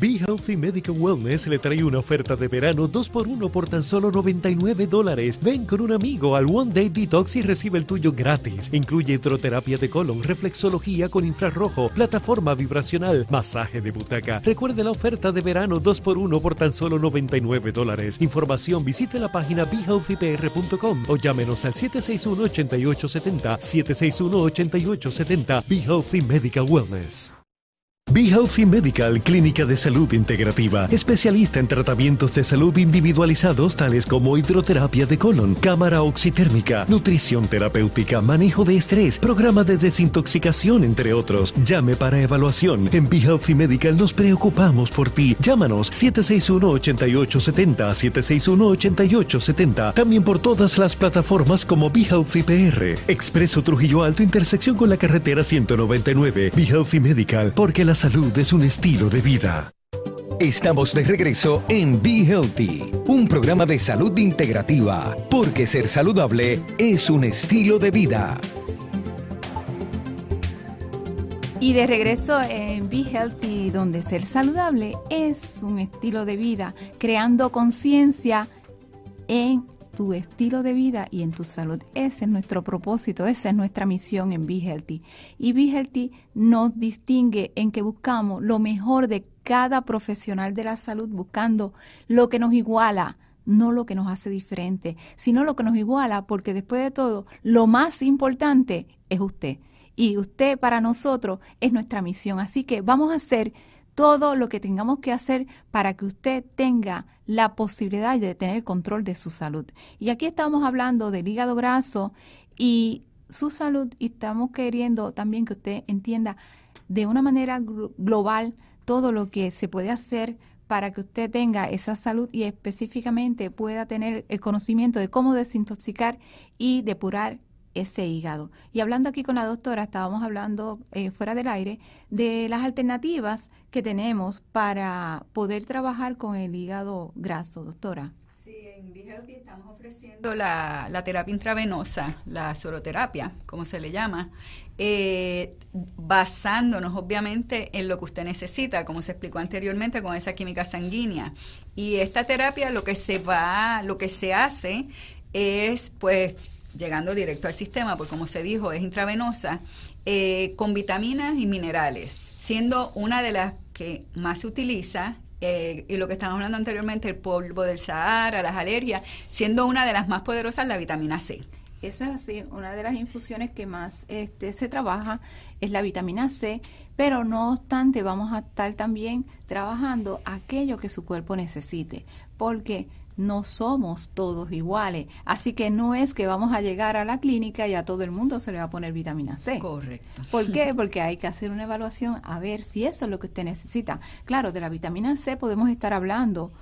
Be Healthy Medical Wellness le trae una oferta de verano 2x1 por tan solo 99 dólares. Ven con un amigo al One Day Detox y recibe el tuyo gratis. Incluye hidroterapia de colon, reflexología con infrarrojo, plataforma vibracional, masaje de butaca. Recuerde la oferta de verano 2x1 por tan solo 99 dólares. Información visite la página BeHealthyPR.com o llámenos al 761-8870. 761-8870. Be Healthy Medical Wellness. Be Healthy Medical, clínica de salud integrativa, especialista en tratamientos de salud individualizados tales como hidroterapia de colon, cámara oxitérmica, nutrición terapéutica, manejo de estrés, programa de desintoxicación, entre otros. Llame para evaluación. En Be Healthy Medical nos preocupamos por ti. Llámanos 761-8870, 761-8870. También por todas las plataformas como Be Healthy PR. Expreso Trujillo Alto, intersección con la carretera 199. Be Healthy Medical, porque la salud es un estilo de vida. Estamos de regreso en Be Healthy, un programa de salud integrativa, porque ser saludable es un estilo de vida. Y de regreso en Be Healthy, donde ser saludable es un estilo de vida, creando conciencia en tu estilo de vida y en tu salud. Ese es nuestro propósito, esa es nuestra misión en Be Healthy. Y Be Healthy nos distingue en que buscamos lo mejor de cada profesional de la salud, buscando lo que nos iguala, no lo que nos hace diferente, sino lo que nos iguala, porque después de todo, lo más importante es usted. Y usted para nosotros es nuestra misión. Así que vamos a hacer todo lo que tengamos que hacer para que usted tenga la posibilidad de tener control de su salud. Y aquí estamos hablando del hígado graso y su salud y estamos queriendo también que usted entienda de una manera global todo lo que se puede hacer para que usted tenga esa salud y específicamente pueda tener el conocimiento de cómo desintoxicar y depurar ese hígado. Y hablando aquí con la doctora, estábamos hablando eh, fuera del aire de las alternativas que tenemos para poder trabajar con el hígado graso, doctora. Sí, en Healthy estamos ofreciendo la, terapia intravenosa, la soroterapia, como se le llama, eh, basándonos obviamente en lo que usted necesita, como se explicó anteriormente con esa química sanguínea. Y esta terapia lo que se va, lo que se hace es pues llegando directo al sistema, porque como se dijo, es intravenosa, eh, con vitaminas y minerales, siendo una de las que más se utiliza eh, y lo que estábamos hablando anteriormente, el polvo del Sahara, las alergias, siendo una de las más poderosas la vitamina C. Eso es así, una de las infusiones que más este, se trabaja es la vitamina C, pero no obstante vamos a estar también trabajando aquello que su cuerpo necesite, porque no somos todos iguales, así que no es que vamos a llegar a la clínica y a todo el mundo se le va a poner vitamina C. Correcto. ¿Por qué? Porque hay que hacer una evaluación a ver si eso es lo que usted necesita. Claro, de la vitamina C podemos estar hablando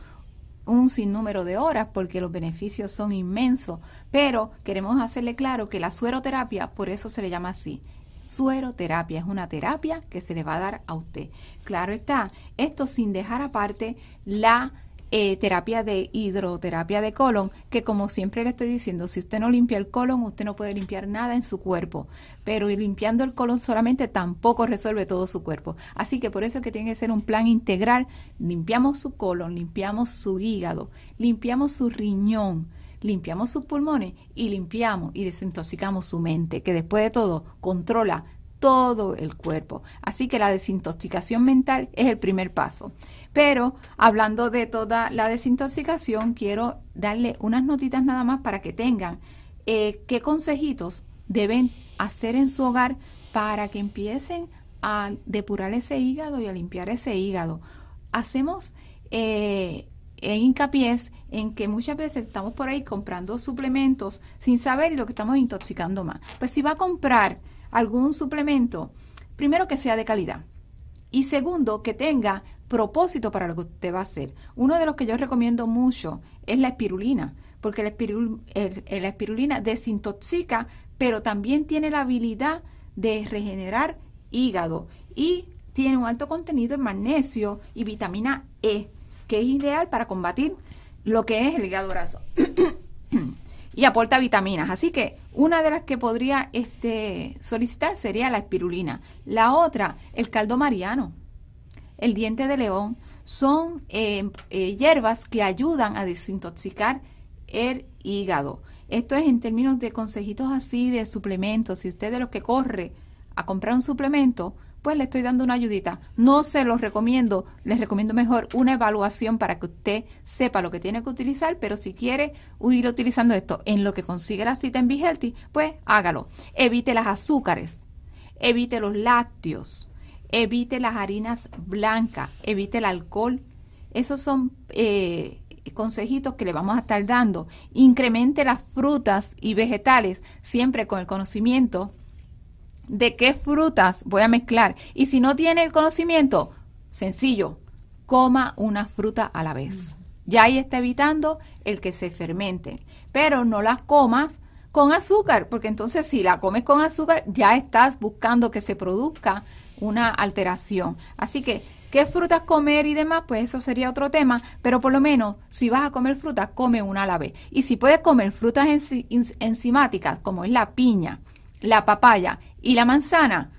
un sinnúmero de horas porque los beneficios son inmensos, pero queremos hacerle claro que la sueroterapia, por eso se le llama así. Sueroterapia es una terapia que se le va a dar a usted. Claro está, esto sin dejar aparte la eh, terapia de hidroterapia de colon, que como siempre le estoy diciendo, si usted no limpia el colon, usted no puede limpiar nada en su cuerpo, pero limpiando el colon solamente tampoco resuelve todo su cuerpo. Así que por eso es que tiene que ser un plan integral. Limpiamos su colon, limpiamos su hígado, limpiamos su riñón, limpiamos sus pulmones y limpiamos y desintoxicamos su mente, que después de todo controla todo el cuerpo. Así que la desintoxicación mental es el primer paso. Pero hablando de toda la desintoxicación, quiero darle unas notitas nada más para que tengan eh, qué consejitos deben hacer en su hogar para que empiecen a depurar ese hígado y a limpiar ese hígado. Hacemos eh, hincapié en que muchas veces estamos por ahí comprando suplementos sin saber lo que estamos intoxicando más. Pues si va a comprar algún suplemento, primero que sea de calidad y segundo que tenga propósito para lo que usted va a hacer. Uno de los que yo recomiendo mucho es la espirulina, porque la, la espirulina desintoxica, pero también tiene la habilidad de regenerar hígado y tiene un alto contenido en magnesio y vitamina E, que es ideal para combatir lo que es el hígado graso. y aporta vitaminas. Así que una de las que podría este, solicitar sería la espirulina. La otra, el caldo mariano, el diente de león, son eh, eh, hierbas que ayudan a desintoxicar el hígado. Esto es en términos de consejitos así, de suplementos. Si usted de los que corre a comprar un suplemento, pues le estoy dando una ayudita. No se los recomiendo, les recomiendo mejor una evaluación para que usted sepa lo que tiene que utilizar, pero si quiere ir utilizando esto en lo que consigue la cita en Be pues hágalo. Evite las azúcares, evite los lácteos, evite las harinas blancas, evite el alcohol. Esos son eh, consejitos que le vamos a estar dando. Incremente las frutas y vegetales, siempre con el conocimiento de qué frutas voy a mezclar. Y si no tiene el conocimiento, sencillo, coma una fruta a la vez. Ya ahí está evitando el que se fermente. Pero no las comas con azúcar, porque entonces si la comes con azúcar, ya estás buscando que se produzca una alteración. Así que, ¿qué frutas comer y demás? Pues eso sería otro tema, pero por lo menos si vas a comer frutas, come una a la vez. Y si puedes comer frutas enzimáticas, como es la piña, la papaya y la manzana,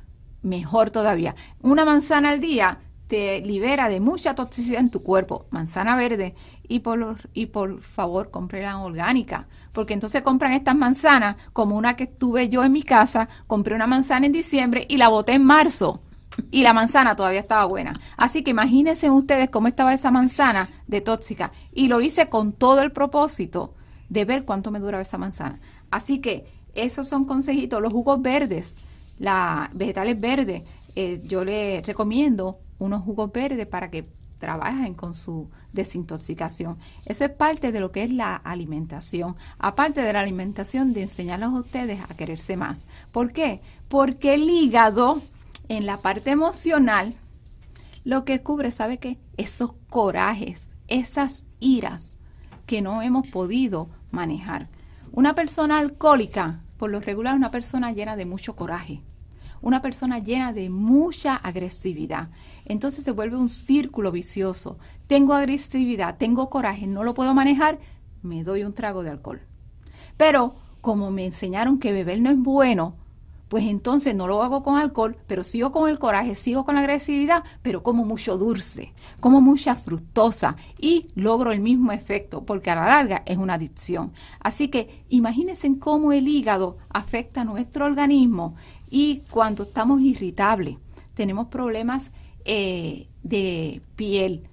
mejor todavía. Una manzana al día te libera de mucha toxicidad en tu cuerpo. Manzana verde y por, y por favor compre la orgánica. Porque entonces compran estas manzanas como una que tuve yo en mi casa. Compré una manzana en diciembre y la boté en marzo. Y la manzana todavía estaba buena. Así que imagínense ustedes cómo estaba esa manzana de tóxica. Y lo hice con todo el propósito de ver cuánto me duraba esa manzana. Así que esos son consejitos. Los jugos verdes la vegetales verdes, eh, yo le recomiendo unos jugos verdes para que trabajen con su desintoxicación. Eso es parte de lo que es la alimentación. Aparte de la alimentación, de enseñarles a ustedes a quererse más. ¿Por qué? Porque el hígado, en la parte emocional, lo que cubre, ¿sabe qué? Esos corajes, esas iras que no hemos podido manejar. Una persona alcohólica por lo regular una persona llena de mucho coraje, una persona llena de mucha agresividad. Entonces se vuelve un círculo vicioso. Tengo agresividad, tengo coraje, no lo puedo manejar, me doy un trago de alcohol. Pero como me enseñaron que beber no es bueno, pues entonces no lo hago con alcohol, pero sigo con el coraje, sigo con la agresividad, pero como mucho dulce, como mucha fructosa y logro el mismo efecto, porque a la larga es una adicción. Así que imagínense cómo el hígado afecta a nuestro organismo y cuando estamos irritables, tenemos problemas eh, de piel.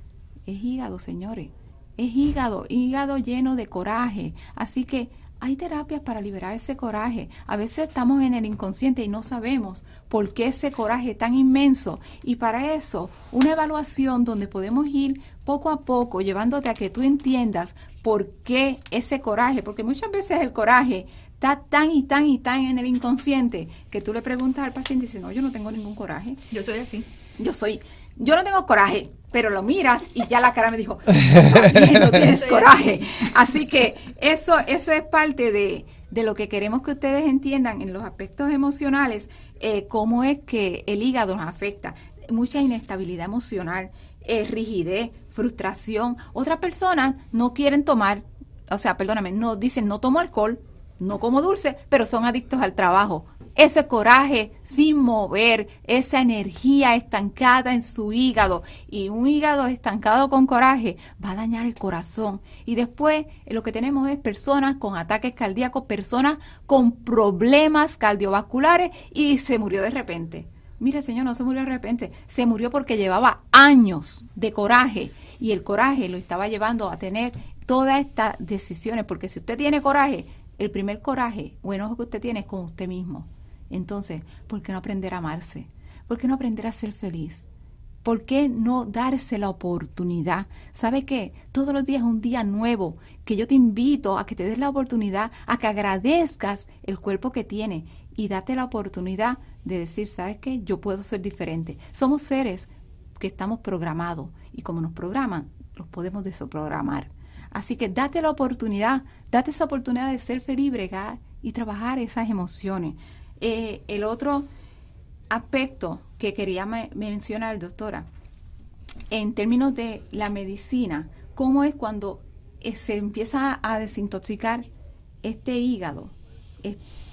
Es hígado, señores. Es hígado, hígado lleno de coraje. Así que hay terapias para liberar ese coraje. A veces estamos en el inconsciente y no sabemos por qué ese coraje tan inmenso. Y para eso, una evaluación donde podemos ir poco a poco llevándote a que tú entiendas por qué ese coraje, porque muchas veces el coraje está tan y tan y tan en el inconsciente que tú le preguntas al paciente y dice, no, yo no tengo ningún coraje. Yo soy así. Yo soy, yo no tengo coraje, pero lo miras y ya la cara me dijo, no tienes coraje. Así que eso, eso es parte de, de lo que queremos que ustedes entiendan en los aspectos emocionales, eh, cómo es que el hígado nos afecta. Mucha inestabilidad emocional, eh, rigidez, frustración. Otras personas no quieren tomar, o sea, perdóname, no dicen no tomo alcohol, no como dulce, pero son adictos al trabajo. Ese coraje sin mover, esa energía estancada en su hígado y un hígado estancado con coraje va a dañar el corazón. Y después eh, lo que tenemos es personas con ataques cardíacos, personas con problemas cardiovasculares y se murió de repente. Mire, señor, no se murió de repente, se murió porque llevaba años de coraje y el coraje lo estaba llevando a tener todas estas decisiones, porque si usted tiene coraje, el primer coraje o enojo que usted tiene es con usted mismo. Entonces, ¿por qué no aprender a amarse? ¿Por qué no aprender a ser feliz? ¿Por qué no darse la oportunidad? ¿Sabe qué? Todos los días es un día nuevo que yo te invito a que te des la oportunidad, a que agradezcas el cuerpo que tiene y date la oportunidad de decir, ¿sabes qué? Yo puedo ser diferente. Somos seres que estamos programados y como nos programan, los podemos desoprogramar. Así que date la oportunidad, date esa oportunidad de ser feliz, bregar y trabajar esas emociones. Eh, el otro aspecto que quería mencionar, doctora, en términos de la medicina, ¿cómo es cuando eh, se empieza a desintoxicar este hígado?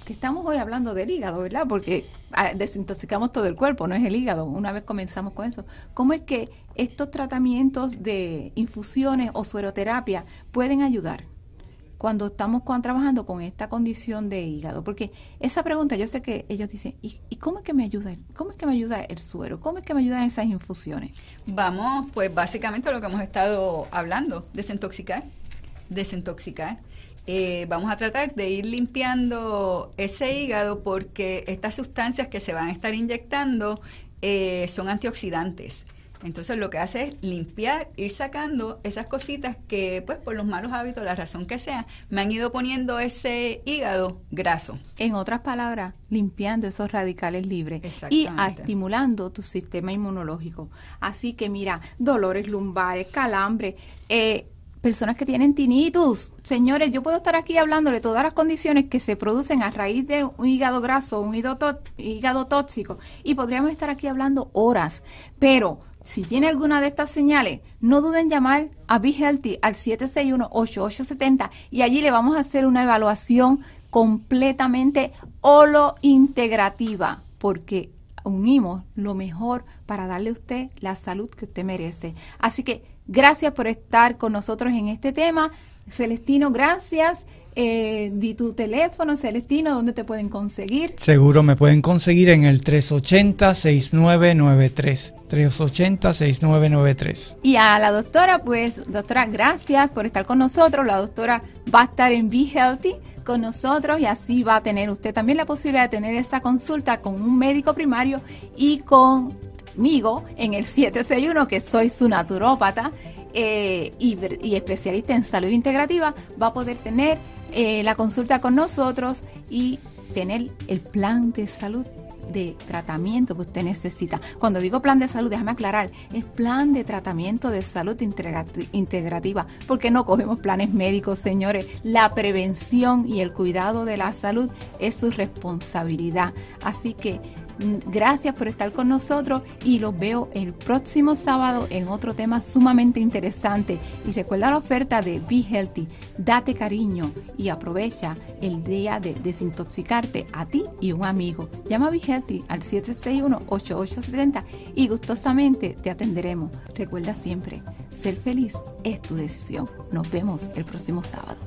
que estamos hoy hablando del hígado, ¿verdad? Porque ah, desintoxicamos todo el cuerpo, no es el hígado. Una vez comenzamos con eso. ¿Cómo es que estos tratamientos de infusiones o sueroterapia pueden ayudar cuando estamos trabajando con esta condición de hígado? Porque esa pregunta, yo sé que ellos dicen, ¿y, cómo es que me ayuda? ¿Cómo es que me ayuda el suero? ¿Cómo es que me ayudan esas infusiones? Vamos, pues básicamente a lo que hemos estado hablando, desintoxicar, desintoxicar eh, vamos a tratar de ir limpiando ese hígado porque estas sustancias que se van a estar inyectando eh, son antioxidantes. Entonces lo que hace es limpiar, ir sacando esas cositas que, pues, por los malos hábitos, la razón que sea, me han ido poniendo ese hígado graso. En otras palabras, limpiando esos radicales libres y estimulando tu sistema inmunológico. Así que mira, dolores lumbares, calambre, eh, personas que tienen tinnitus. Señores, yo puedo estar aquí hablando de todas las condiciones que se producen a raíz de un hígado graso, un hígado, tóxico, y podríamos estar aquí hablando horas. Pero si tiene alguna de estas señales, no duden en llamar a Be Healthy al 761-8870 y allí le vamos a hacer una evaluación completamente holo integrativa, porque unimos lo mejor para darle a usted la salud que usted merece. Así que Gracias por estar con nosotros en este tema. Celestino, gracias. Eh, di tu teléfono, Celestino, ¿dónde te pueden conseguir? Seguro me pueden conseguir en el 380-6993. 380-6993. Y a la doctora, pues, doctora, gracias por estar con nosotros. La doctora va a estar en Be Healthy con nosotros y así va a tener usted también la posibilidad de tener esa consulta con un médico primario y con en el 761, que soy su naturópata eh, y, especialista en salud integrativa, va a poder tener eh, la consulta con nosotros y tener el plan de salud de tratamiento que usted necesita. Cuando digo plan de salud, déjame aclarar, es plan de tratamiento de salud integrativa, porque no cogemos planes médicos, señores. La prevención y el cuidado de la salud es su responsabilidad. Así que Gracias por estar con nosotros y los veo el próximo sábado en otro tema sumamente interesante. Y recuerda la oferta de Be Healthy. Date cariño y aprovecha el día de desintoxicarte a ti y un amigo. Llama a Be Healthy al 761-8870 y gustosamente te atenderemos. Recuerda siempre, ser feliz es tu decisión. Nos vemos el próximo sábado.